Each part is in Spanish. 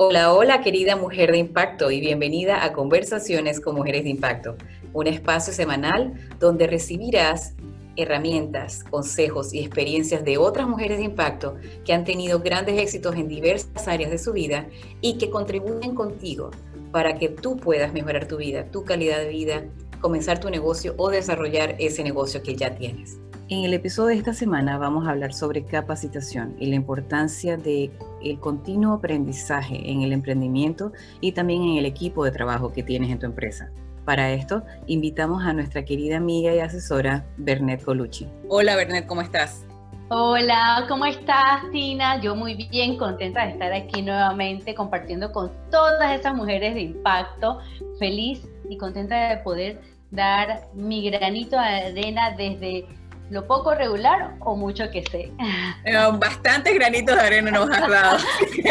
Hola, hola querida mujer de impacto y bienvenida a Conversaciones con Mujeres de Impacto, un espacio semanal donde recibirás herramientas, consejos y experiencias de otras mujeres de impacto que han tenido grandes éxitos en diversas áreas de su vida y que contribuyen contigo para que tú puedas mejorar tu vida, tu calidad de vida, comenzar tu negocio o desarrollar ese negocio que ya tienes. En el episodio de esta semana vamos a hablar sobre capacitación y la importancia de el continuo aprendizaje en el emprendimiento y también en el equipo de trabajo que tienes en tu empresa. Para esto, invitamos a nuestra querida amiga y asesora Bernet Colucci. Hola Bernet, ¿cómo estás? Hola, ¿cómo estás, Tina? Yo muy bien, contenta de estar aquí nuevamente compartiendo con todas esas mujeres de impacto. Feliz y contenta de poder dar mi granito de arena desde lo poco regular o mucho que sé. Eh, bastantes granitos de arena nos has dado.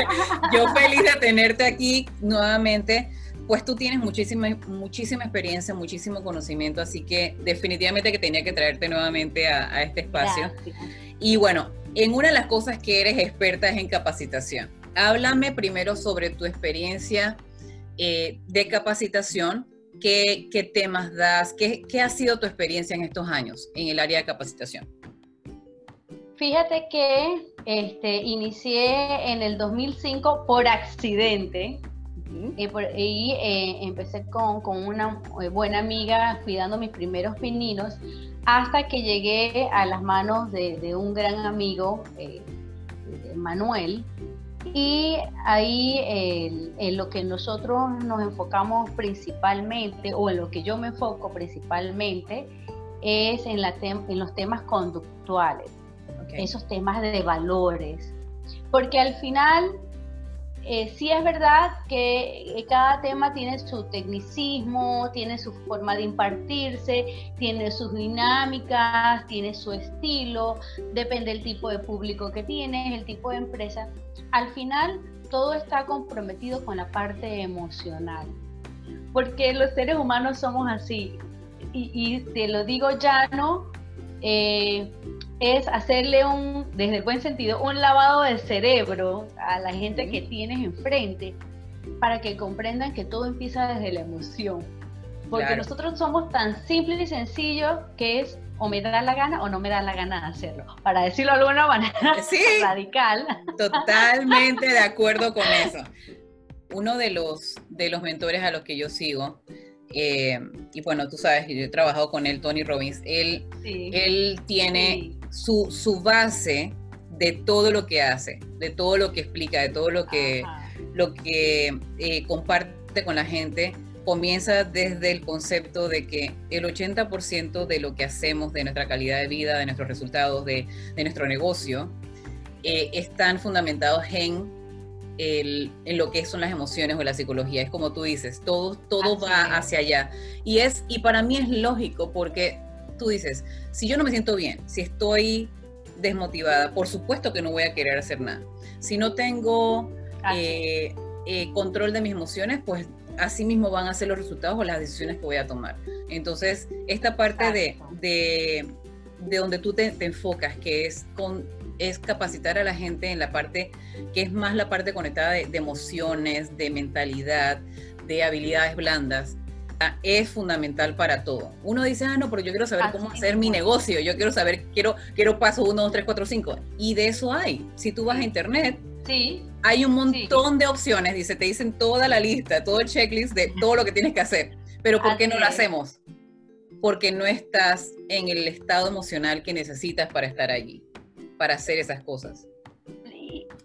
Yo feliz de tenerte aquí nuevamente. Pues tú tienes muchísima, muchísima experiencia, muchísimo conocimiento, así que definitivamente que tenía que traerte nuevamente a, este espacio. Y bueno, en una de las cosas que eres experta es en capacitación. Háblame primero sobre tu experiencia eh, de capacitación, ¿Qué, temas das? ¿Qué, ha sido tu experiencia en estos años en el área de capacitación? Fíjate que este, inicié en el 2005 por accidente y, eh, empecé con, una eh, buena amiga cuidando mis primeros pininos hasta que llegué a las manos de, un gran amigo, eh, Manuel, y ahí en lo que nosotros nos enfocamos principalmente, o en lo que yo me enfoco principalmente, es en, la en los temas conductuales, esos temas de valores. Porque al final eh, sí es verdad que cada tema tiene su tecnicismo, tiene su forma de impartirse, tiene sus dinámicas, tiene su estilo, depende del tipo de público que tienes, el tipo de empresa. Al final, todo está comprometido con la parte emocional, porque los seres humanos somos así. Y, te lo digo ya, ¿no? Eh, es hacerle un, desde el buen sentido, un lavado de cerebro a la gente que tienes enfrente para que comprendan que todo empieza desde la emoción. Porque nosotros somos tan simples y sencillos que es o me da la gana o no me da la gana de hacerlo. Para decirlo de alguna manera radical. Totalmente de acuerdo con eso. Uno de los, de los mentores a los que yo sigo, eh, y bueno, tú sabes, yo he trabajado con él, Tony Robbins, él, él tiene su, base de todo lo que hace, de todo lo que explica, de todo lo que, lo que eh, comparte con la gente, comienza desde el concepto de que el 80% de lo que hacemos, de nuestra calidad de vida, de nuestros resultados, de, nuestro negocio, eh, están fundamentados en, en lo que son las emociones o la psicología. Es como tú dices, todo, todo va hacia allá. Y, es, y para mí es lógico porque tú dices, si yo no me siento bien, si estoy desmotivada, por supuesto que no voy a querer hacer nada. Si no tengo eh, eh, control de mis emociones, pues así mismo van a ser los resultados o las decisiones que voy a tomar. Entonces, esta parte de, de, donde tú te, enfocas, que es, con, es capacitar a la gente en la parte que es más la parte conectada de emociones, de mentalidad, de habilidades blandas, es fundamental para todo. Uno dice, ah, no, pero yo quiero saber cómo hacer mi negocio, yo quiero saber, quiero, quiero paso 1, 2, 3, 4, 5. Y de eso hay. Si tú vas a internet, sí. hay un montón de opciones, dice, te dicen toda la lista, todo el checklist de todo lo que tienes que hacer. Pero ¿por qué no lo hacemos? Porque no estás en el estado emocional que necesitas para estar allí, para hacer esas cosas.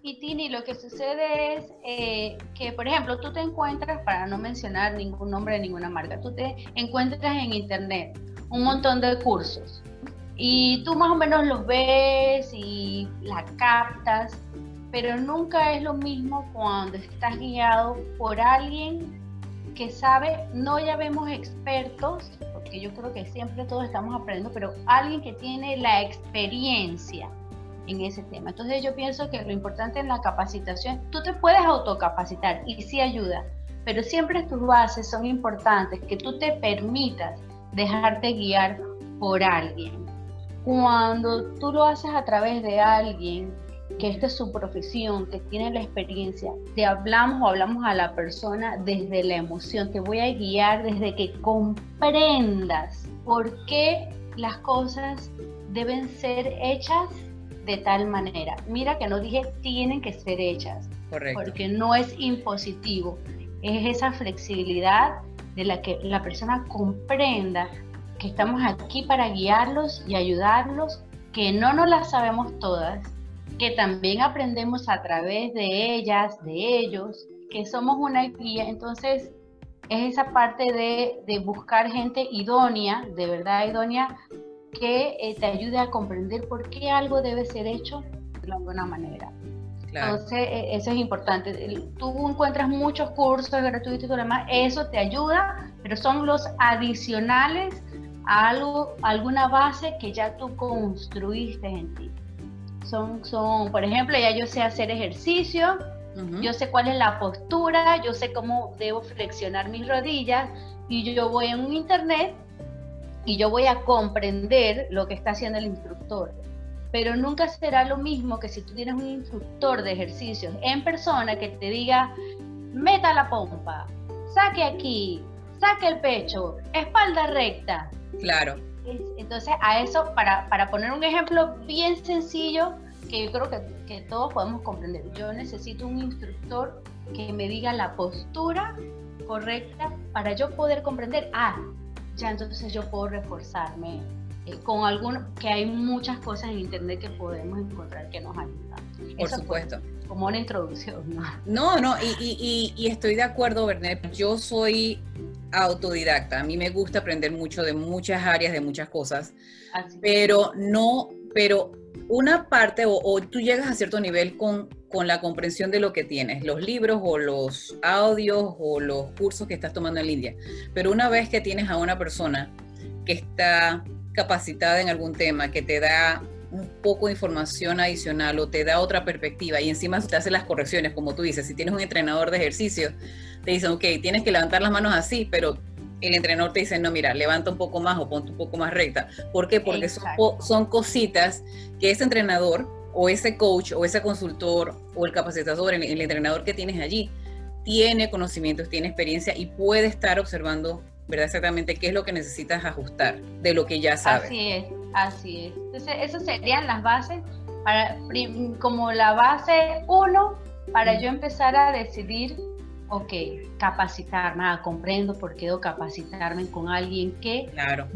Y Tini, lo que sucede es eh, que, por ejemplo, tú te encuentras, para no mencionar ningún nombre de ninguna marca, tú te encuentras en internet un montón de cursos y tú más o menos los ves y la captas, pero nunca es lo mismo cuando estás guiado por alguien que sabe, no ya vemos expertos, yo creo que siempre todos estamos aprendiendo, pero alguien que tiene la experiencia en ese tema. Entonces yo pienso que lo importante en la capacitación, tú te puedes autocapacitar y sí ayuda, pero siempre tus bases son importantes, que tú te permitas dejarte guiar por alguien. Cuando tú lo haces a través de alguien que esta es su profesión, que tiene la experiencia, te hablamos o hablamos a la persona desde la emoción, te voy a guiar desde que comprendas por qué las cosas deben ser hechas de tal manera. Mira que no dije tienen que ser hechas, porque no es impositivo, es esa flexibilidad de la que la persona comprenda que estamos aquí para guiarlos y ayudarlos, que no nos las sabemos todas, que también aprendemos a través de ellas, de ellos, que somos una guía. Entonces, es esa parte de, buscar gente idónea, de verdad idónea, que eh, te ayude a comprender por qué algo debe ser hecho de alguna manera. Entonces, e, eso es importante. Tú encuentras muchos cursos gratuitos y todo lo demás, eso te ayuda, pero son los adicionales a algo, alguna base que ya tú construiste en ti. Son, son, por ejemplo, ya yo sé hacer ejercicio, yo sé cuál es la postura, yo sé cómo debo flexionar mis rodillas y yo voy en un internet y yo voy a comprender lo que está haciendo el instructor. Pero nunca será lo mismo que si tú tienes un instructor de ejercicios en persona que te diga, meta la pompa, saque aquí, saque el pecho, espalda recta. Claro. Entonces, a eso, para, para poner un ejemplo bien sencillo, que yo creo que, que todos podemos comprender. Yo necesito un instructor que me diga la postura correcta para yo poder comprender, ah, ya entonces yo puedo reforzarme eh, con alguno, que hay muchas cosas en internet que podemos encontrar que nos ayudan. Por supuesto. como una introducción, ¿no? No, no, y, y, y, estoy de acuerdo, Bernet. Yo soy autodidacta. A mí me gusta aprender mucho de muchas áreas, de muchas cosas, pero no, pero una parte o, tú llegas a cierto nivel con, con la comprensión de lo que tienes, los libros o los audios o los cursos que estás tomando en línea. Pero una vez que tienes a una persona que está capacitada en algún tema, que te da un poco de información adicional o te da otra perspectiva y encima te hace las correcciones, como tú dices, si tienes un entrenador de ejercicio, te dicen, ok, tienes que levantar las manos así, pero el entrenador te dice, no, mira, levanta un poco más o ponte un poco más recta. ¿Por qué? Porque son, son, cositas que ese entrenador o ese coach o ese consultor o el capacitador, el, entrenador que tienes allí, tiene conocimientos, tiene experiencia y puede estar observando, ¿verdad? Exactamente qué es lo que necesitas ajustar de lo que ya sabes. Así es, así es. Entonces, esas serían las bases, para, como la base uno, para yo empezar a decidir ok, capacitarme, ah, comprendo por qué debo capacitarme con alguien que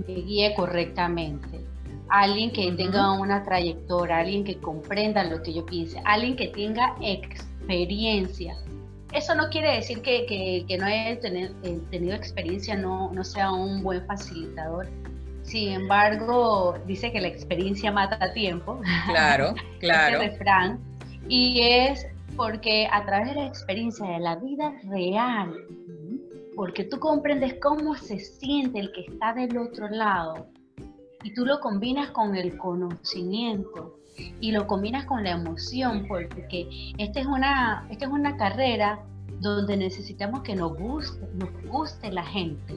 me guíe correctamente, alguien que tenga una trayectoria, alguien que comprenda lo que yo piense, alguien que tenga experiencia. Eso no quiere decir que, que, no haya tenido, eh, tenido experiencia, no, no sea un buen facilitador. Sin embargo, dice que la experiencia mata a tiempo. Claro, claro. refrán. Y es porque a través de la experiencia de la vida real, porque tú comprendes cómo se siente el que está del otro lado y tú lo combinas con el conocimiento y lo combinas con la emoción, porque esta es una, esta es una carrera donde necesitamos que nos guste, nos guste la gente.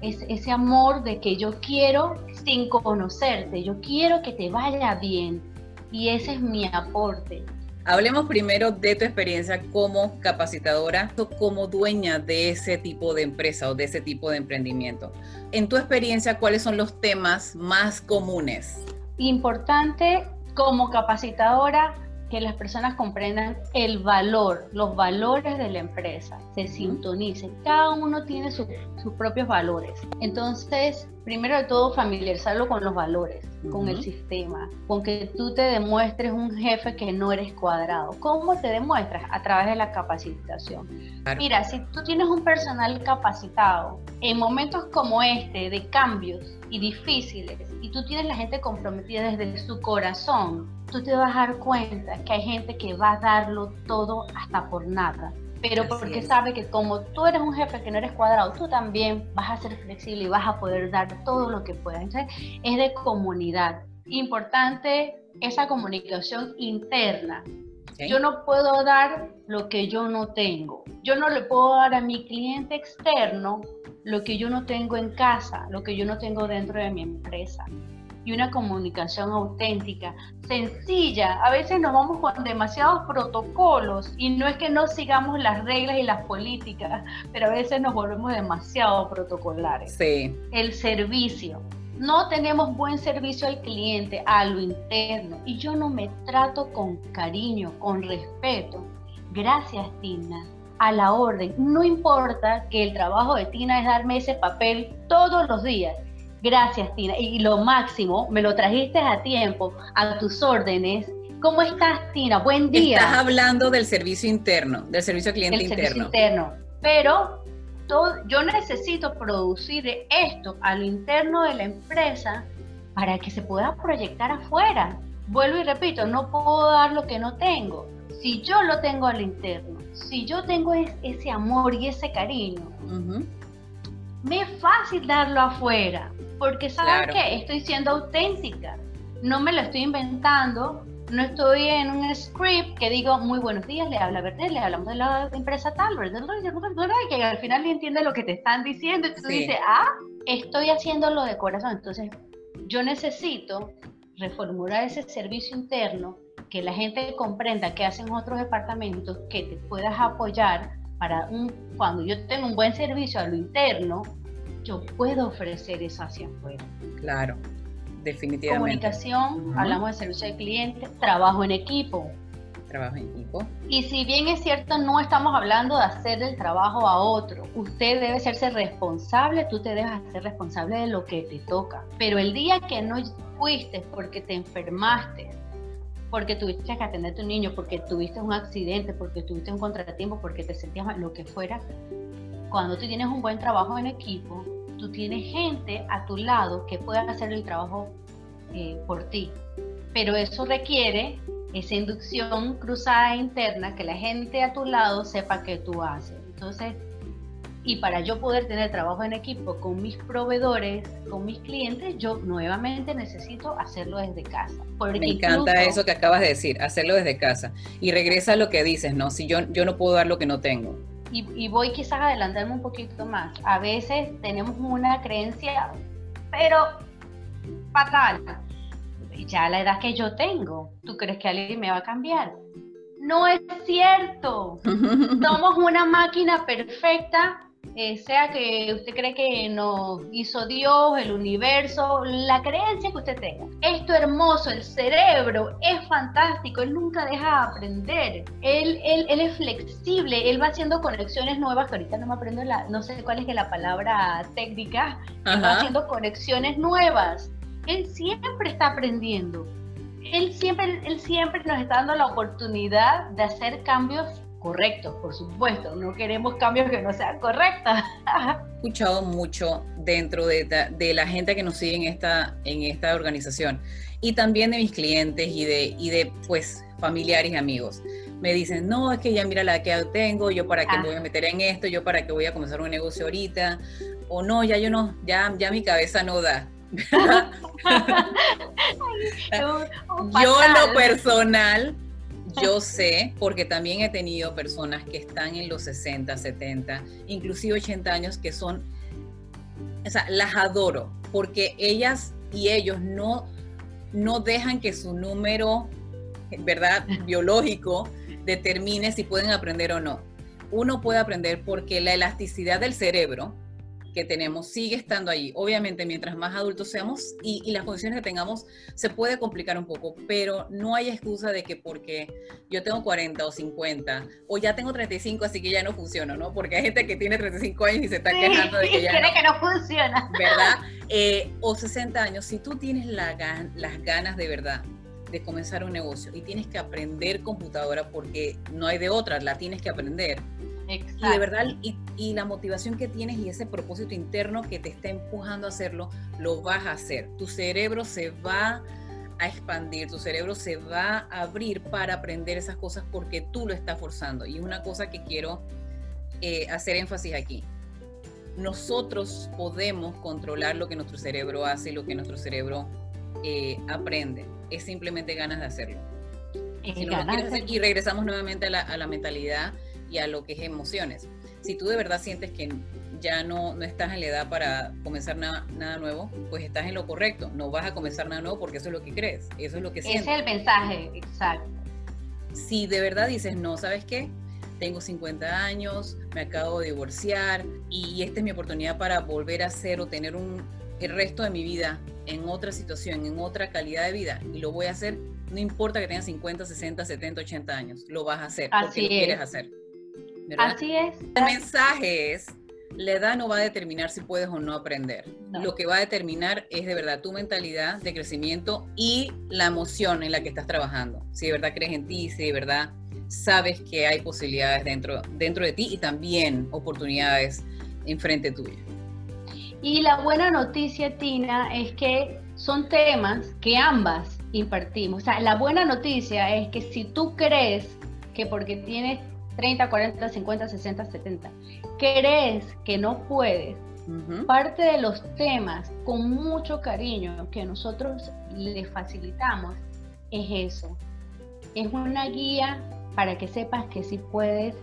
Es ese amor de que yo quiero sin conocerte, yo quiero que te vaya bien y ese es mi aporte. Hablemos primero de tu experiencia como capacitadora, como dueña de ese tipo de empresa o de ese tipo de emprendimiento. En tu experiencia, ¿cuáles son los temas más comunes? Importante como capacitadora que las personas comprendan el valor, los valores de la empresa, se sintonicen. Cada uno tiene sus propios valores. Entonces, primero de todo, familiarizarlo con los valores, con el sistema, con que tú te demuestres un jefe que no eres cuadrado. ¿Cómo te demuestras? A través de la capacitación. Mira, si tú tienes un personal capacitado, en momentos como este, de cambios y difíciles, y tú tienes la gente comprometida desde su corazón, tú te vas a dar cuenta que hay gente que va a darlo todo hasta por nada. Pero porque sabe que como tú eres un jefe que no eres cuadrado, tú también vas a ser flexible y vas a poder dar todo lo que puedas. Entonces, es de comunidad. Importante esa comunicación interna. Yo no puedo dar lo que yo no tengo. Yo no le puedo dar a mi cliente externo lo que yo no tengo en casa, lo que yo no tengo dentro de mi empresa. y una comunicación auténtica, sencilla. A veces nos vamos con demasiados protocolos y no es que no sigamos las reglas y las políticas, pero a veces nos volvemos demasiado protocolares. Sí. El servicio. No tenemos buen servicio al cliente, a lo interno, y yo no me trato con cariño, con respeto. Gracias, Tina a la orden. No importa que el trabajo de Tina es darme ese papel todos los días. Gracias, Tina. Y lo máximo, me lo trajiste a tiempo, a tus órdenes. ¿Cómo estás, Tina? Buen día. Estás hablando del servicio interno, del servicio al cliente interno. Servicio interno. Pero todo, yo necesito producir esto a lo interno de la empresa para que se pueda proyectar afuera. Vuelvo y repito, no puedo dar lo que no tengo. Si yo lo tengo al interno, si yo tengo ese amor y ese cariño, me es fácil darlo afuera, porque ¿sabes qué? Estoy siendo auténtica, no me lo estoy inventando, no estoy en un script que digo, muy buenos días, le habla Verde, le hablamos de la empresa tal, que al final entiende lo que te están diciendo, y tú dices, ah, estoy haciéndolo de corazón, entonces yo necesito reformular ese servicio interno que la gente comprenda que hacen otros departamentos, que te puedas apoyar para un, cuando yo tengo un buen servicio a lo interno, yo puedo ofrecer eso hacia afuera. Claro, definitivamente. Comunicación, hablamos de servicio al cliente, trabajo en equipo. Trabajo en equipo. Y si bien es cierto, no estamos hablando de hacer el trabajo a otro. Usted debe hacerse responsable, tú te debes hacer responsable de lo que te toca. Pero el día que no fuiste porque te enfermaste, porque tuviste que atender a tu niño, porque tuviste un accidente, porque tuviste un contratiempo, porque te sentías mal, lo que fuera, cuando tú tienes un buen trabajo en equipo, tú tienes gente a tu lado que pueda hacer el trabajo eh, por ti. Pero eso requiere esa inducción cruzada interna, que la gente a tu lado sepa que tú haces. Entonces, y para yo poder tener trabajo en equipo con mis proveedores, con mis clientes, yo nuevamente necesito hacerlo desde casa. Me encanta eso que acabas de decir, hacerlo desde casa. Y regresa a lo que dices, ¿no? Si yo, yo no puedo dar lo que no tengo. Y, y voy quizás a adelantarme un poquito más. A veces tenemos una creencia, pero fatal. Ya la edad que yo tengo, ¿tú crees que alguien me va a cambiar? No es cierto. Somos una máquina perfecta eh, sea que usted cree que nos hizo Dios, el universo, la creencia que usted tenga. Esto hermoso, el cerebro es fantástico, él nunca deja de aprender, él, él, él, es flexible, él va haciendo conexiones nuevas, que ahorita no me aprendo la, no sé cuál es la palabra técnica, va haciendo conexiones nuevas. Él siempre está aprendiendo. Él siempre, él siempre nos está dando la oportunidad de hacer cambios correctos, por supuesto. No queremos cambios que no sean correctos. He escuchado mucho dentro de, de, la gente que nos sigue en esta, en esta organización y también de mis clientes y de, y de pues familiares y amigos. Me dicen, no, es que ya mira la que tengo, yo para qué me voy a meter en esto, yo para qué voy a comenzar un negocio ahorita, o no, ya yo no, ya, ya mi cabeza no da. yo lo personal yo sé, porque también he tenido personas que están en los 60, 70, inclusive 80 años, que son, o sea, las adoro, porque ellas y ellos no, no dejan que su número, ¿verdad?, biológico determine si pueden aprender o no. Uno puede aprender porque la elasticidad del cerebro, que tenemos sigue estando ahí. Obviamente, mientras más adultos seamos y, las condiciones que tengamos, se puede complicar un poco, pero no hay excusa de que porque yo tengo 40 o 50 o ya tengo 35, así que ya no funciona, ¿no? Porque hay gente que tiene 35 años y se está quejando de que ya no, que no funciona. ¿Verdad? Eh, o 60 años, si tú tienes la, las ganas de verdad de comenzar un negocio y tienes que aprender computadora porque no hay de otra, la tienes que aprender y de verdad, y, la motivación que tienes y ese propósito interno que te está empujando a hacerlo, lo vas a hacer. Tu cerebro se va a expandir, tu cerebro se va a abrir para aprender esas cosas porque tú lo estás forzando. Y una cosa que quiero eh, hacer énfasis aquí. Nosotros podemos controlar lo que nuestro cerebro hace y lo que nuestro cerebro eh, aprende. Es simplemente ganas de hacerlo. y regresamos nuevamente a la, a la mentalidad y a lo que es emociones. Si tú de verdad sientes que ya no, no estás en la edad para comenzar nada, nada nuevo, pues estás en lo correcto. No vas a comenzar nada nuevo porque eso es lo que crees, eso es lo que sientes. Ese es el mensaje, exacto. Si de verdad dices, no, ¿sabes qué? Tengo 50 años, me acabo de divorciar y esta es mi oportunidad para volver a ser o tener un, el resto de mi vida en otra situación, en otra calidad de vida y lo voy a hacer, no importa que tengas 50, 60, 70, 80 años, lo vas a hacer porque lo quieres hacer. Así es. El mensaje es, la edad no va a determinar si puedes o no aprender. Lo que va a determinar es de verdad tu mentalidad de crecimiento y la emoción en la que estás trabajando. Si de verdad crees en ti, si de verdad sabes que hay posibilidades dentro, dentro de ti y también oportunidades enfrente tuya. Y la buena noticia, Tina, es que son temas que ambas impartimos. O sea, la buena noticia es que si tú crees que porque tienes 30, 40, 50, 60, 70, crees que no puedes, parte de los temas con mucho cariño que nosotros le facilitamos es eso. Es una guía para que sepas que sí puedes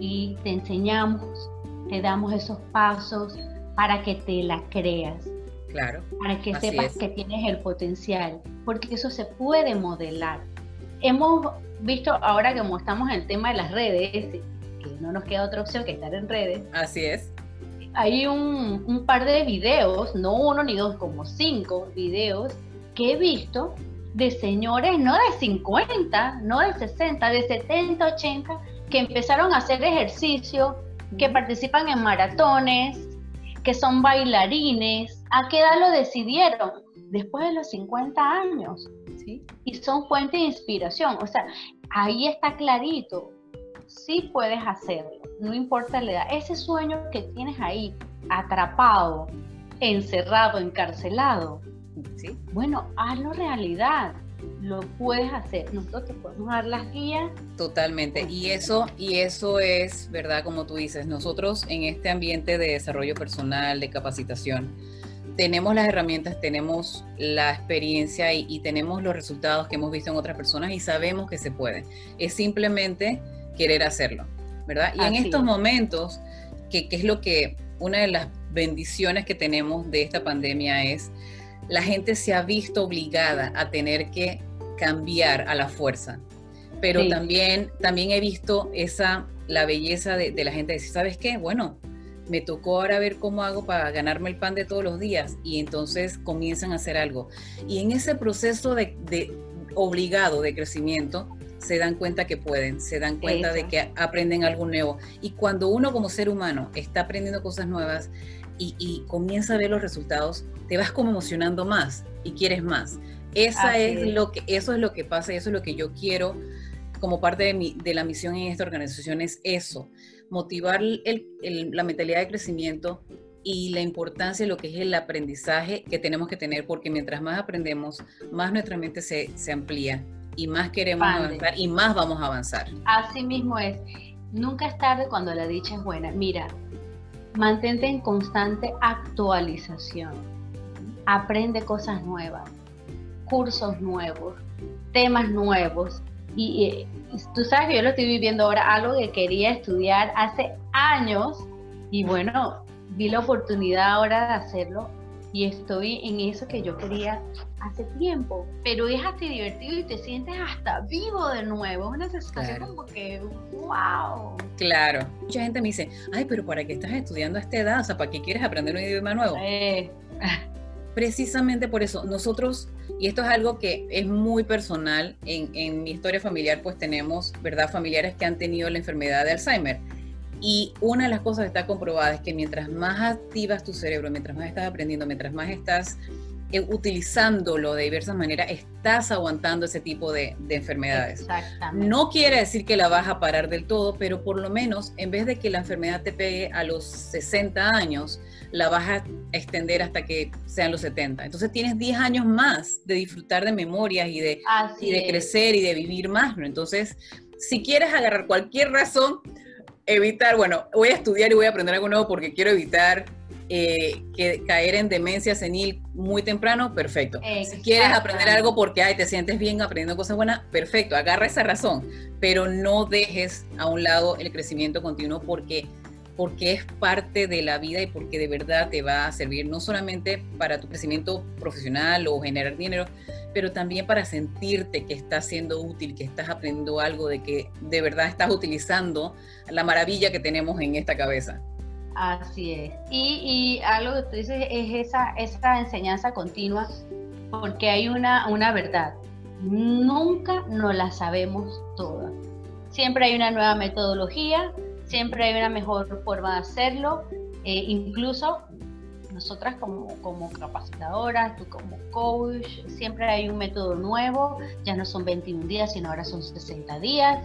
y te enseñamos, te damos esos pasos para que te la creas. Claro. Para que sepas que tienes el potencial, porque eso se puede modelar. Hemos visto ahora como estamos en el tema de las redes, que no nos queda otra opción que estar en redes. Así es. Hay un, un par de videos, no uno ni dos, como cinco videos que he visto de señores no de 50, no de 60, de 70, 80, que empezaron a hacer ejercicio, que participan en maratones, que son bailarines. ¿A qué edad lo decidieron? Después de los 50 años. ¿sí? Y son fuente de inspiración. O sea, ahí está clarito. Sí puedes hacerlo, no importa la edad. Ese sueño que tienes ahí, atrapado, encerrado, encarcelado, ¿sí? bueno, hazlo realidad lo puedes hacer. Nosotros te podemos dar las guías. Totalmente. Y eso, y eso es, ¿verdad? Como tú dices, nosotros en este ambiente de desarrollo personal, de capacitación, tenemos las herramientas, tenemos la experiencia y, tenemos los resultados que hemos visto en otras personas y sabemos que se puede. Es simplemente querer hacerlo, ¿verdad? Y en estos momentos, que, que es lo que una de las bendiciones que tenemos de esta pandemia es la gente se ha visto obligada a tener que cambiar a la fuerza. Pero también, también he visto esa, la belleza de, la gente decir, ¿sabes qué? Bueno, me tocó ahora ver cómo hago para ganarme el pan de todos los días y entonces comienzan a hacer algo. Y en ese proceso de, obligado de crecimiento, se dan cuenta que pueden, se dan cuenta de que aprenden algo nuevo. Y cuando uno como ser humano está aprendiendo cosas nuevas, y, comienza a ver los resultados, te vas como emocionando más y quieres más. Esa es, lo que, eso es lo que pasa y eso es lo que yo quiero como parte de, mi, de la misión en esta organización, es eso, motivar el, la mentalidad de crecimiento y la importancia de lo que es el aprendizaje que tenemos que tener, porque mientras más aprendemos, más nuestra mente se, se amplía y más queremos avanzar y más vamos a avanzar. Así mismo es. Nunca es tarde cuando la dicha es buena. Mira, Mantente en constante actualización. Aprende cosas nuevas, cursos nuevos, temas nuevos. Y, tú sabes que yo lo estoy viviendo ahora, algo que quería estudiar hace años y bueno, vi la oportunidad ahora de hacerlo y estoy en eso que yo quería hace tiempo, pero es hasta divertido y te sientes hasta vivo de nuevo, es una sensación como que, wow. Claro, mucha gente me dice, ay, pero ¿para qué estás estudiando a esta edad? O sea, ¿para qué quieres aprender un idioma nuevo? Eh. Precisamente por eso, nosotros, y esto es algo que es muy personal, en, en mi historia familiar pues tenemos, ¿verdad? Familiares que han tenido la enfermedad de Alzheimer y una de las cosas que está comprobada es que mientras más activas tu cerebro, mientras más estás aprendiendo, mientras más estás eh, utilizándolo de diversas maneras, estás aguantando ese tipo de, enfermedades. Exactamente. No quiere decir que la vas a parar del todo, pero por lo menos en vez de que la enfermedad te pegue a los 60 años, la vas a extender hasta que sean los 70. Entonces tienes 10 años más de disfrutar de memorias y de, y de crecer y de vivir más. ¿no? Entonces, si quieres agarrar cualquier razón, evitar, bueno, voy a estudiar y voy a aprender algo nuevo porque quiero evitar eh, que caer en demencia senil muy temprano, perfecto. Si quieres aprender algo porque ay, te sientes bien aprendiendo cosas buenas, perfecto, agarra esa razón, pero no dejes a un lado el crecimiento continuo porque porque es parte de la vida y porque de verdad te va a servir no solamente para tu crecimiento profesional o generar dinero, pero también para sentirte que estás siendo útil, que estás aprendiendo algo, de que de verdad estás utilizando la maravilla que tenemos en esta cabeza. Así es. Y, algo que tú dices es esa, esa enseñanza continua, porque hay una, una verdad. Nunca nos la sabemos todas. Siempre hay una nueva metodología, siempre hay una mejor forma de hacerlo. Eh, incluso nosotras como, como capacitadoras, tú como coach, siempre hay un método nuevo, ya no son 21 días, sino ahora son 60 días.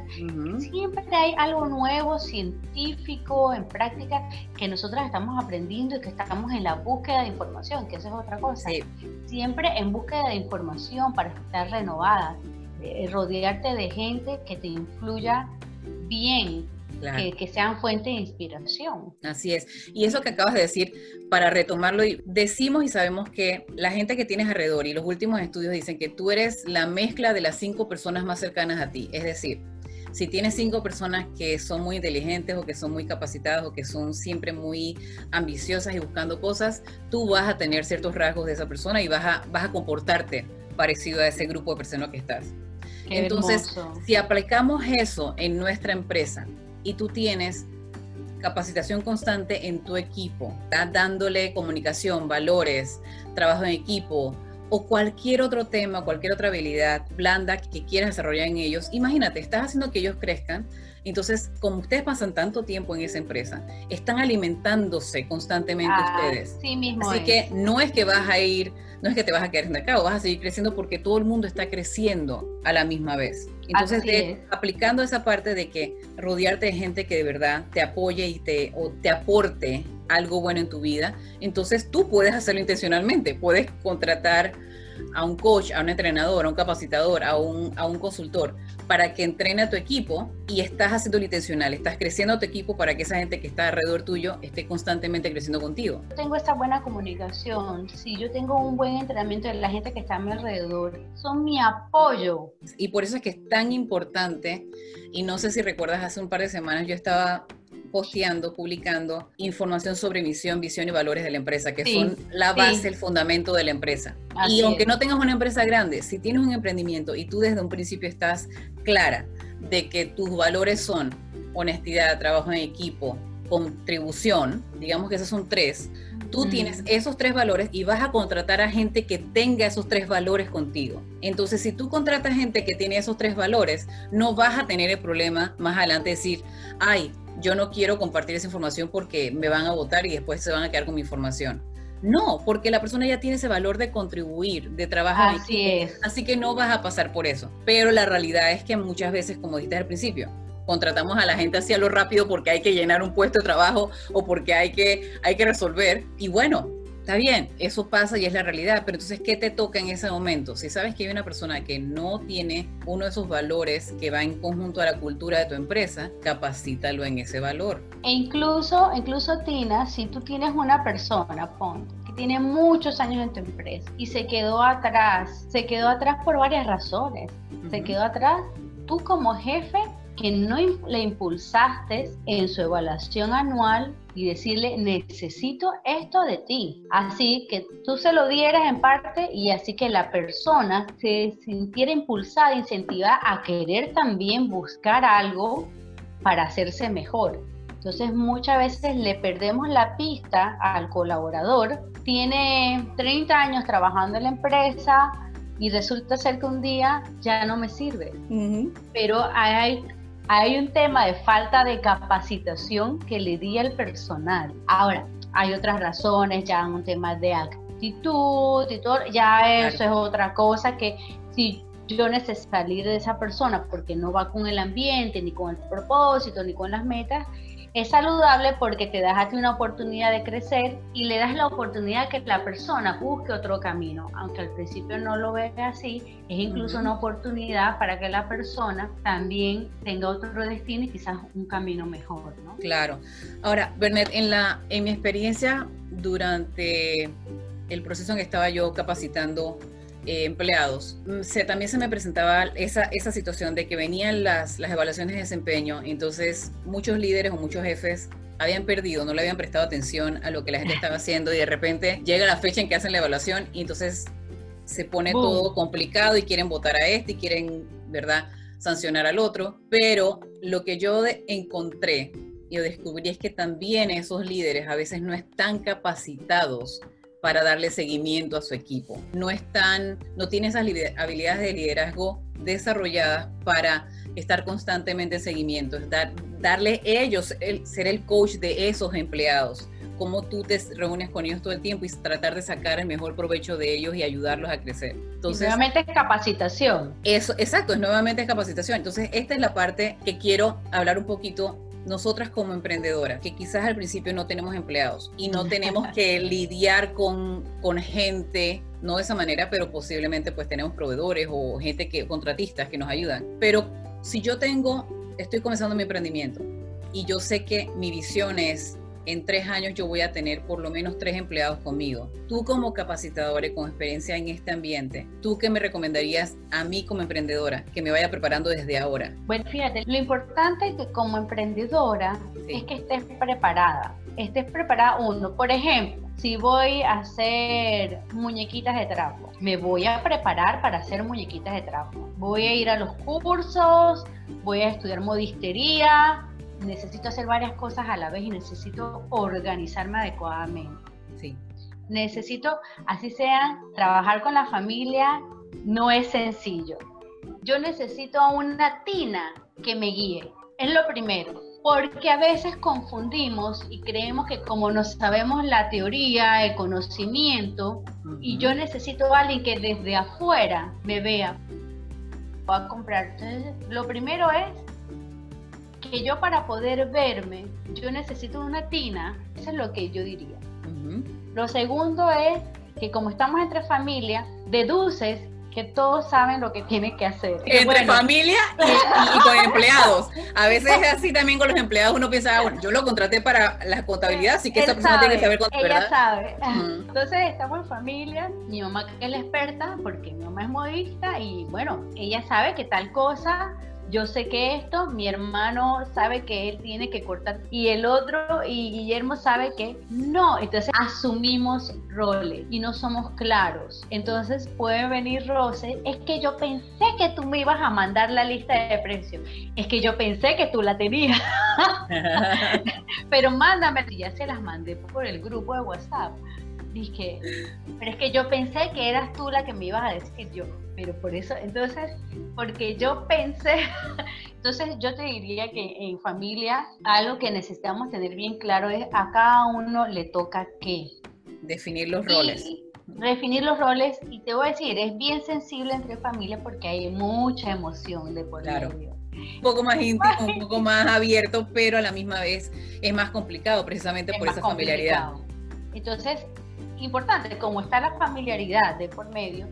Siempre hay algo nuevo, científico, en práctica, que nosotras estamos aprendiendo y que estamos en la búsqueda de información, que eso es otra cosa. Siempre en búsqueda de información para estar renovada, eh, rodearte de gente que te influya bien, que, sean fuente de inspiración. Así es. Y eso que acabas de decir, para retomarlo, decimos y sabemos que la gente que tienes alrededor, y los últimos estudios dicen que tú eres la mezcla de las cinco personas más cercanas a ti. Es decir, si tienes cinco personas que son muy inteligentes o que son muy capacitadas o que son siempre muy ambiciosas y buscando cosas, tú vas a tener ciertos rasgos de esa persona y vas a, vas a comportarte parecido a ese grupo de personas que estás. Entonces, si aplicamos eso en nuestra empresa, y tú tienes capacitación constante en tu equipo, dándole comunicación, valores, trabajo en equipo o cualquier otro tema, cualquier otra habilidad blanda que quieras desarrollar en ellos, imagínate, estás haciendo que ellos crezcan. Entonces, como ustedes pasan tanto tiempo en esa empresa, están alimentándose constantemente ah, ustedes. Sí mismo Así que no es que vas a ir, no es que te vas a quedar en el vas a seguir creciendo porque todo el mundo está creciendo a la misma vez. Entonces, aplicando esa parte de que rodearte de gente que de verdad te apoye y te, o te aporte algo bueno en tu vida, entonces tú puedes hacerlo intencionalmente. Puedes contratar a un coach, a un entrenador, a un capacitador, a un, a un consultor, para que entrene a tu equipo y estás haciendo lo intencional, estás creciendo a tu equipo para que esa gente que está alrededor tuyo esté constantemente creciendo contigo. tengo esta buena comunicación, si yo tengo un buen entrenamiento de la gente que está a mi alrededor, son mi apoyo. Y por eso es que es tan importante, y no sé si recuerdas, hace un par de semanas yo estaba posteando, publicando información sobre misión, visión y valores de la empresa, que son la base, el fundamento de la empresa. y aunque no tengas una empresa grande, si tienes un emprendimiento y tú desde un principio estás clara de que tus valores son honestidad, trabajo en equipo, contribución, digamos que esos son tres, tú tienes esos tres valores y vas a contratar a gente que tenga esos tres valores contigo. Entonces, si tú contratas gente que tiene esos tres valores, no vas a tener el problema más adelante de decir, ay, yo no quiero compartir esa información porque me van a votar y después se van a quedar con mi información. No, porque la persona ya tiene ese valor de contribuir, de trabajar. Así es. Así que no vas a pasar por eso. Pero la realidad es que muchas veces, como dijiste al principio, contratamos a la gente hacia lo rápido porque hay que llenar un puesto de trabajo o porque hay que, hay que resolver. Y bueno, Está bien, eso pasa y es la realidad, pero entonces, ¿qué te toca en ese momento? Si sabes que hay una persona que no tiene uno de esos valores que va en conjunto a la cultura de tu empresa, capacítalo en ese valor. E incluso, incluso Tina, si tú tienes una persona, que tiene muchos años en tu empresa y se quedó atrás, se quedó atrás por varias razones. Se quedó atrás, tú como jefe que no le impulsaste en su evaluación anual y decirle, necesito esto de ti. Así que tú se lo dieras en parte y así que la persona se sintiera impulsada, incentivada a querer también buscar algo para hacerse mejor. Entonces muchas veces le perdemos la pista al colaborador. Tiene 30 años trabajando en la empresa y resulta ser que un día ya no me sirve. Pero hay hay un tema de falta de capacitación que le di al personal. Ahora, hay otras razones, ya un tema de actitud y todo, ya eso es otra cosa que si yo necesito salir de esa persona porque no va con el ambiente, ni con el propósito, ni con las metas, es saludable porque te das a ti una oportunidad de crecer y le das la oportunidad que la persona busque otro camino. Aunque al principio no lo vea así, es incluso una oportunidad para que la persona también tenga otro destino y quizás un camino mejor, ¿no? Claro. Ahora, Bernet, en, la, en mi experiencia durante el proceso en que estaba yo capacitando eh, empleados, mm, se, también se me presentaba esa, esa situación de que venían las, las evaluaciones de desempeño, entonces muchos líderes o muchos jefes habían perdido, no le habían prestado atención a lo que la gente estaba haciendo y de repente llega la fecha en que hacen la evaluación y entonces se pone todo complicado y quieren votar a este y quieren, ¿verdad?, sancionar al otro. Pero lo que yo encontré y descubrí es que también esos líderes a veces no están capacitados para darle seguimiento a su equipo. No están, no tienen esas habilidades de liderazgo desarrolladas para estar constantemente en seguimiento, es dar, darle ellos, el, ser el coach de esos empleados, cómo tú te reúnes con ellos todo el tiempo y tratar de sacar el mejor provecho de ellos y ayudarlos a crecer. Entonces, nuevamente es capacitación. Eso, exacto, es nuevamente es capacitación. Entonces, esta es la parte que quiero hablar un poquito nosotras como emprendedoras, que quizás al principio no tenemos empleados y no tenemos que lidiar con, con gente, no de esa manera, pero posiblemente pues tenemos proveedores o gente que, contratistas que nos ayudan. Pero si yo tengo, estoy comenzando mi emprendimiento y yo sé que mi visión es en tres años yo voy a tener por lo menos tres empleados conmigo. Tú como capacitadora y con experiencia en este ambiente, ¿tú qué me recomendarías a mí como emprendedora que me vaya preparando desde ahora? Bueno, fíjate, lo importante es que como emprendedora es que estés preparada. Estés preparada uno, por ejemplo, si voy a hacer muñequitas de trapo, me voy a preparar para hacer muñequitas de trapo. Voy a ir a los cursos, voy a estudiar modistería, necesito hacer varias cosas a la vez y necesito organizarme adecuadamente. Sí. Necesito, así sea, trabajar con la familia no es sencillo. Yo necesito una tina que me guíe. Es lo primero. Porque a veces confundimos y creemos que como no sabemos la teoría, el conocimiento, y yo necesito a alguien que desde afuera me vea, va a comprar. Entonces, lo primero es que yo para poder verme, yo necesito una tina, eso es lo que yo diría. Lo segundo es que como estamos entre familia, deduces que todos saben lo que tienen que hacer. Entre familia y, con empleados. A veces es así también con los empleados, uno piensa, ah, bueno, yo lo contraté para la contabilidad, así que esa persona tiene que saber contabilidad. Ella sabe. Entonces estamos en familia, mi mamá es la experta, porque mi mamá es modista, y bueno, ella sabe que tal cosa yo sé que esto, mi hermano sabe que él tiene que cortar y el otro y Guillermo sabe que no. Entonces asumimos roles y no somos claros. Entonces puede venir Rose, es que yo pensé que tú me ibas a mandar la lista de precios. Es que yo pensé que tú la tenías. Pero mándame, ya se las mandé por el grupo de WhatsApp. Dije, pero es que yo pensé que eras tú la que me ibas a decir yo pero por eso, entonces, porque yo pensé, entonces yo te diría que en familia algo que necesitamos tener bien claro es a cada uno le toca qué. Definir los roles. Definir los roles y te voy a decir, es bien sensible entre familia porque hay mucha emoción de por claro. Un poco más íntimo, un poco más abierto, pero a la misma vez es más complicado precisamente por esa familiaridad. Entonces, importante, como está la familiaridad de por medio,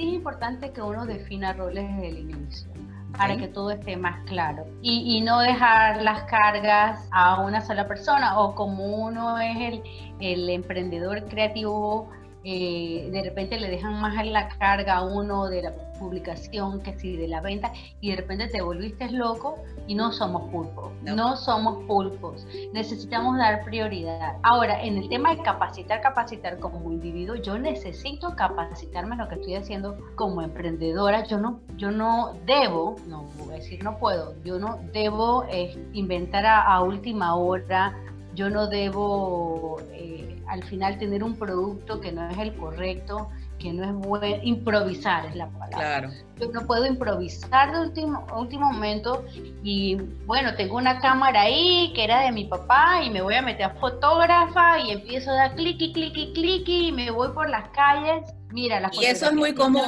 es importante que uno defina roles desde el inicio para que todo esté más claro. Y, y, no dejar las cargas a una sola persona o como uno es el, el emprendedor creativo eh, de repente le dejan más la carga a uno de la publicación que si de la venta y de repente te volviste loco y no somos pulpos, no. somos pulpos, necesitamos dar prioridad. Ahora, en el tema de capacitar, capacitar como individuo, yo necesito capacitarme en lo que estoy haciendo como emprendedora, yo no, yo no debo, no voy a decir no puedo, yo no debo eh, inventar a, última hora, yo no debo... Eh, al final tener un producto que no es el correcto, que no es bueno, improvisar es la palabra. Claro. Yo no puedo improvisar de último, último momento y bueno, tengo una cámara ahí que era de mi papá y me voy a meter a fotógrafa y empiezo a dar clic y clic y me voy por las calles. Mira, y eso es muy común,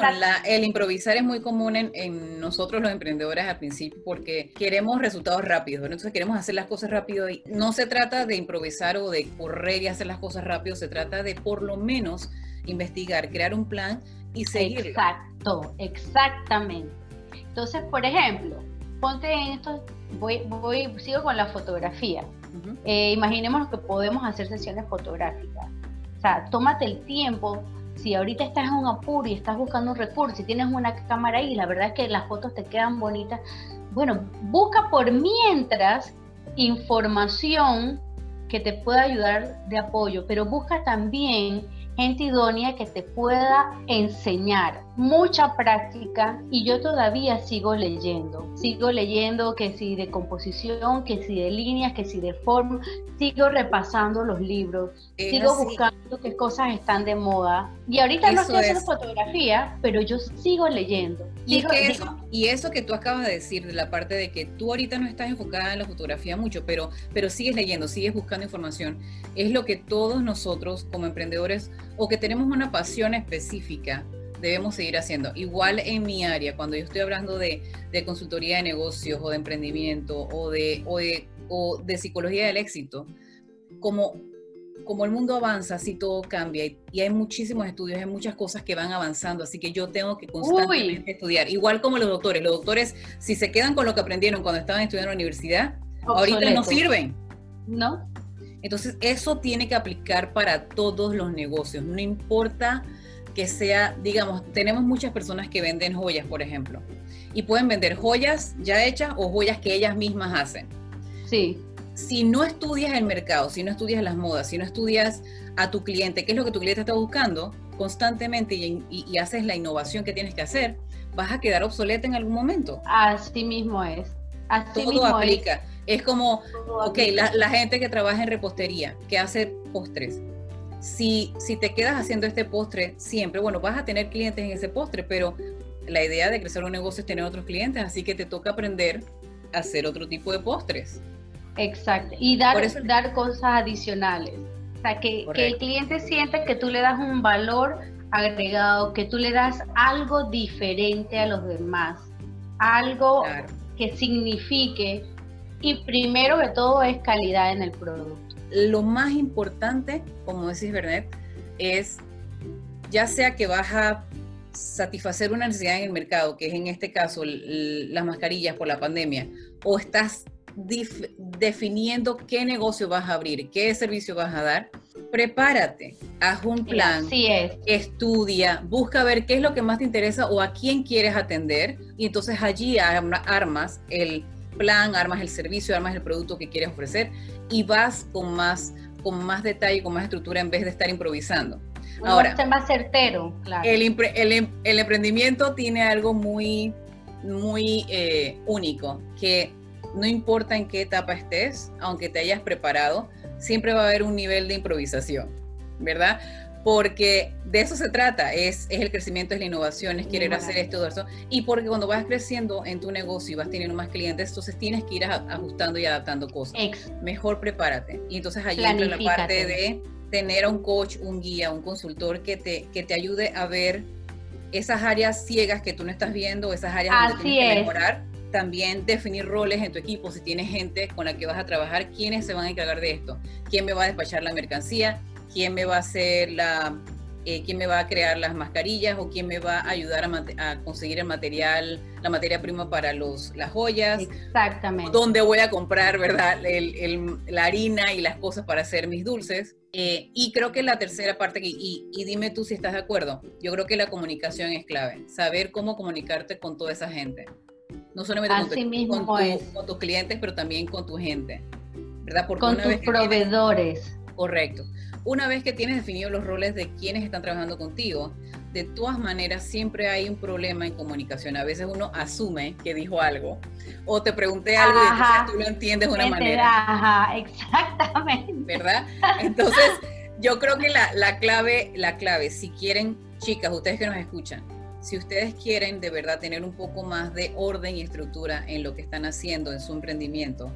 el improvisar es muy común en, nosotros los emprendedores al principio porque queremos resultados rápidos, entonces queremos hacer las cosas rápido y no se trata de improvisar o de correr y hacer las cosas rápido, se trata de por lo menos investigar, crear un plan y seguir. Exacto, exactamente. Entonces, por ejemplo, ponte en esto, voy, voy, sigo con la fotografía. Eh, imaginemos que podemos hacer sesiones fotográficas. O sea, tómate el tiempo. Si ahorita estás en un apuro y estás buscando un recurso y tienes una cámara ahí, la verdad es que las fotos te quedan bonitas. Bueno, busca por mientras información que te pueda ayudar de apoyo, pero busca también gente idónea que te pueda enseñar. Mucha práctica y yo todavía sigo leyendo. Sigo leyendo que si de composición, que si de líneas, que si de forma. Sigo repasando los libros. sigo buscando qué cosas están de moda. Y ahorita no estoy haciendo fotografía, pero yo sigo leyendo. Y, eso, y eso que tú acabas de decir, de la parte de que tú ahorita no estás enfocada en la fotografía mucho, pero, pero sigues leyendo, sigues buscando información, es lo que todos nosotros como emprendedores o que tenemos una pasión específica debemos seguir haciendo. Igual en mi área, cuando yo estoy hablando de, consultoría de negocios o de emprendimiento o de, o de, o de psicología del éxito, como como el mundo avanza, así todo cambia y, hay muchísimos estudios, hay muchas cosas que van avanzando, así que yo tengo que constantemente estudiar. Igual como los doctores, los doctores, si se quedan con lo que aprendieron cuando estaban estudiando en la universidad, ahorita no sirven. No. Entonces, eso tiene que aplicar para todos los negocios, no importa que sea, digamos, tenemos muchas personas que venden joyas, por ejemplo, y pueden vender joyas ya hechas o joyas que ellas mismas hacen. Sí si no estudias el mercado, si no estudias las modas, si no estudias a tu cliente, qué es lo que tu cliente está buscando constantemente y, haces la innovación que tienes que hacer, vas a quedar obsoleta en algún momento. Así mismo es. Así Todo aplica. Es, como, ok, la, gente que trabaja en repostería, que hace postres. Si, si te quedas haciendo este postre siempre, bueno, vas a tener clientes en ese postre, pero la idea de crecer un negocio es tener otros clientes, así que te toca aprender a hacer otro tipo de postres. Exacto, y dar, dar cosas adicionales. O sea, que, el cliente sienta que tú le das un valor agregado, que tú le das algo diferente a los demás, algo que signifique, y primero que todo es calidad en el producto. Lo más importante, como decís Bernet, es ya sea que vas a satisfacer una necesidad en el mercado, que es en este caso las mascarillas por la pandemia, o estás definiendo qué negocio vas a abrir, qué servicio vas a dar, prepárate, haz un plan, estudia, busca ver qué es lo que más te interesa o a quién quieres atender y entonces allí armas el plan, armas el servicio, armas el producto que quieres ofrecer y vas con más, con más detalle, con más estructura en vez de estar improvisando. Ahora, más certero, claro. El, el, el, emprendimiento tiene algo muy, muy eh, único, que no importa en qué etapa estés, aunque te hayas preparado, siempre va a haber un nivel de improvisación, ¿verdad? Porque de eso se trata, es, es el crecimiento, es la innovación, es querer hacer esto, eso. Y porque cuando vas creciendo en tu negocio y vas teniendo más clientes, entonces tienes que ir ajustando y adaptando cosas. Mejor prepárate. Y entonces allí entra la parte de tener a un coach, un guía, un consultor que te, que te ayude a ver esas áreas ciegas que tú no estás viendo, esas áreas donde tienes que mejorar también definir roles en tu equipo, si tienes gente con la que vas a trabajar, quiénes se van a encargar de esto, quién me va a despachar la mercancía, quién me va a hacer la, eh, quién me va a crear las mascarillas o quién me va a ayudar a, conseguir el material, la materia prima para los, las joyas. Exactamente. Dónde voy a comprar, ¿verdad? la harina y las cosas para hacer mis dulces. Eh, y creo que la tercera parte, y, y, dime tú si estás de acuerdo, yo creo que la comunicación es clave, saber cómo comunicarte con toda esa gente. No solamente con, tus clientes, pero también con tu gente. ¿verdad? con tus proveedores. correcto. Una vez que tienes definidos los roles de quienes están trabajando contigo, de todas maneras siempre hay un problema en comunicación. A veces uno asume que dijo algo o te pregunté algo y tú lo entiendes de una manera. Ajá, exactamente. ¿Verdad? Entonces, yo creo que la, la clave, la clave, si quieren, chicas, ustedes que nos escuchan, si ustedes quieren de verdad tener un poco más de orden y estructura en lo que están haciendo en su emprendimiento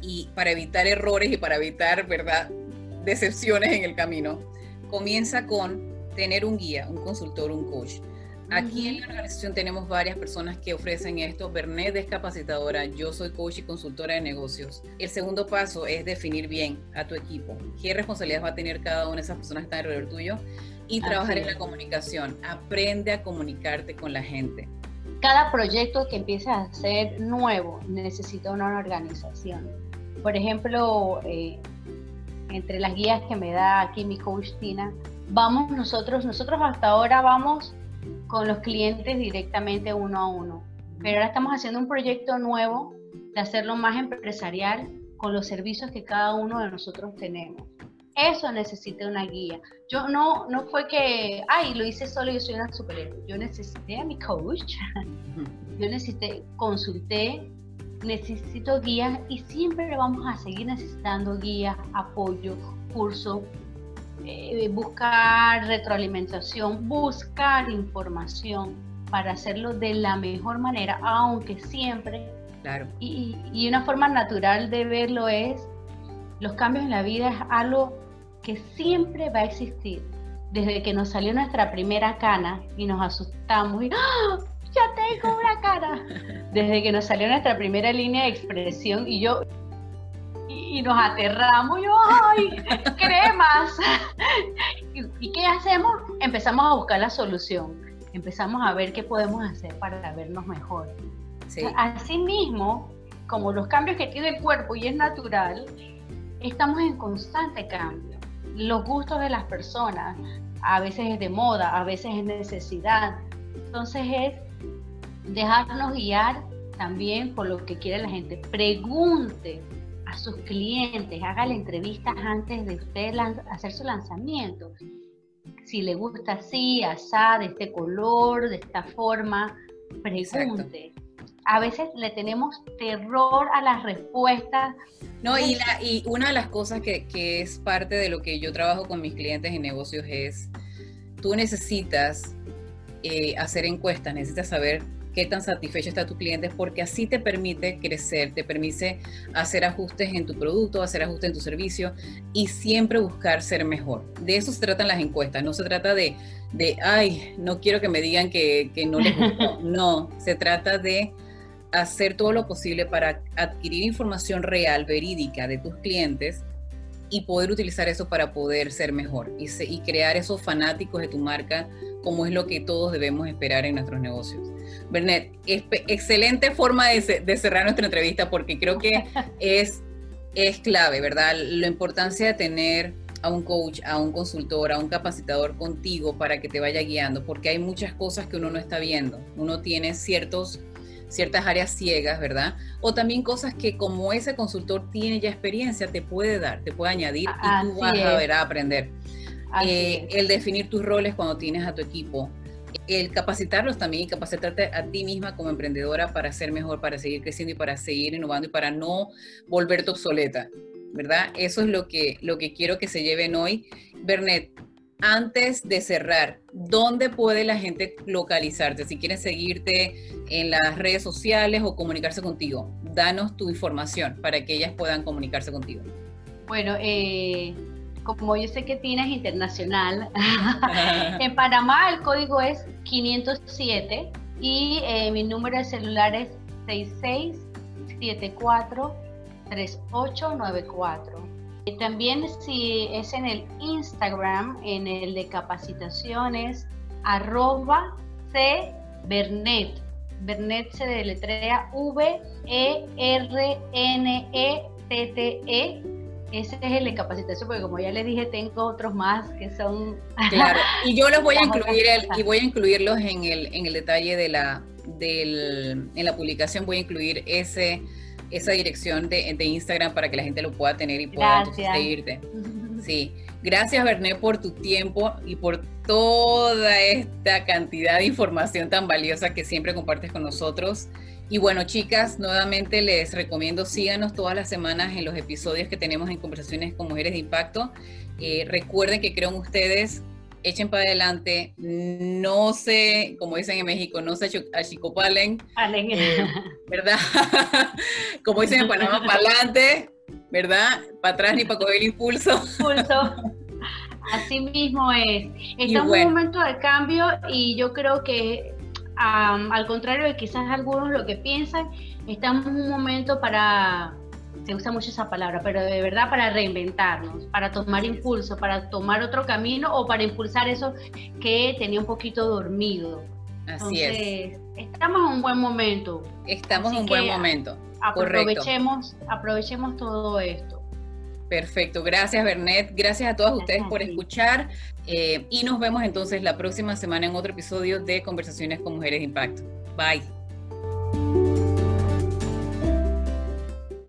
y para evitar errores y para evitar, ¿verdad?, decepciones en el camino, comienza con tener un guía, un consultor, un coach. Aquí en la organización tenemos varias personas que ofrecen esto. Bernet es capacitadora, yo soy coach y consultora de negocios. El segundo paso es definir bien a tu equipo. ¿Qué responsabilidad va a tener cada una de esas personas que están alrededor tuyo? Y trabajar en la comunicación. Aprende a comunicarte con la gente. Cada proyecto que empieces a hacer nuevo necesita una organización. Por ejemplo, eh, entre las guías que me da aquí mi coach Tina, vamos nosotros, nosotros hasta ahora vamos con los clientes directamente uno a uno, pero ahora estamos haciendo un proyecto nuevo de hacerlo más empresarial con los servicios que cada uno de nosotros tenemos. Eso necesita una guía. Yo no, no fue que, ay, lo hice solo, yo soy una superhéroe. Yo necesité a mi coach, yo necesité, consulté, necesito guías y siempre vamos a seguir necesitando guías, apoyo, curso, eh, buscar retroalimentación, buscar información para hacerlo de la mejor manera, aunque siempre. Claro. Y, y una forma natural de verlo es, los cambios en la vida es algo que siempre va a existir. Desde que nos salió nuestra primera cana y nos asustamos y ¡Ah! ya tengo una cara. Desde que nos salió nuestra primera línea de expresión y yo y, nos aterramos, yo, ¡ay! cremas. ¿Y, qué hacemos? Empezamos a buscar la solución. Empezamos a ver qué podemos hacer para vernos mejor. Así mismo, como los cambios que tiene el cuerpo y es natural, estamos en constante cambio. Los gustos de las personas, a veces es de moda, a veces es necesidad. Entonces es dejarnos guiar también por lo que quiere la gente. Pregunte a sus clientes, hágale entrevistas antes de usted hacer su lanzamiento. Si le gusta así, asá, de este color, de esta forma, pregunte. A veces le tenemos terror a las respuestas. No, y, la, y una de las cosas que, que es parte de lo que yo trabajo con mis clientes en negocios es, tú necesitas eh, hacer encuestas, necesitas saber qué tan satisfecho está tu cliente, porque así te permite crecer, te permite hacer ajustes en tu producto, hacer ajustes en tu servicio y siempre buscar ser mejor. De eso se tratan las encuestas, no se trata de, de ay, no quiero que me digan que, que no les gustó, no, se trata de hacer todo lo posible para adquirir información real, verídica de tus clientes y poder utilizar eso para poder ser mejor y, y, crear esos fanáticos de tu marca como es lo que todos debemos esperar en nuestros negocios. Bernet, excelente forma de, cerrar nuestra entrevista porque creo que es, es clave, ¿verdad? La importancia de tener a un coach, a un consultor, a un capacitador contigo para que te vaya guiando, porque hay muchas cosas que uno no está viendo. Uno tiene ciertos ciertas áreas ciegas, ¿verdad? O también cosas que como ese consultor tiene ya experiencia, te puede dar, te puede añadir y tú vas a ver a aprender. Eh, el definir tus roles cuando tienes a tu equipo, el capacitarlos también y capacitarte a ti misma como emprendedora para ser mejor, para seguir creciendo y para seguir innovando y para no volverte obsoleta, ¿verdad? Eso es lo que, lo que quiero que se lleven hoy. Bernet, antes de cerrar, ¿dónde puede la gente localizarte? Si quieren seguirte en las redes sociales o comunicarse contigo, danos tu información para que ellas puedan comunicarse contigo. Bueno, eh, como yo sé que tienes internacional, en Panamá el código es 507 y eh, mi número de celular es 6674 3894. También si es en el Instagram, en el de capacitaciones, arroba C Bernet. Bernet se deletrea V-E-R-N-E-T-T-E. Ese es el de capacitación, porque como ya les dije, tengo otros más que son... Claro, y yo los voy a incluir y voy a incluirlos en el, en el detalle de la, del, en la publicación, voy a incluir ese esa dirección de, Instagram para que la gente lo pueda tener y pueda seguirte. Sí, gracias Berné por tu tiempo y por toda esta cantidad de información tan valiosa que siempre compartes con nosotros. Y bueno, chicas, nuevamente les recomiendo síganos todas las semanas en los episodios que tenemos en Conversaciones con Mujeres de Impacto. Eh, recuerden que creo en ustedes, echen para adelante, no se, como dicen en México, no se achicopalen, eh, ¿verdad? como dicen en Panamá, para adelante, ¿verdad? Para atrás ni para coger el impulso. impulso. Así mismo es. Estamos en un momento de cambio y yo creo que al contrario de quizás algunos lo que piensan, estamos en un momento para se usa mucho esa palabra, pero de verdad para reinventarnos, para tomar impulso, para tomar otro camino o para impulsar eso que tenía un poquito dormido. Así es. Estamos en un buen momento. Estamos en un buen momento. Aprovechemos, aprovechemos todo esto. Perfecto, gracias Bernet, gracias a todos ustedes por escuchar eh, y nos vemos entonces la próxima semana en otro episodio de Conversaciones con Mujeres de Impacto. Bye.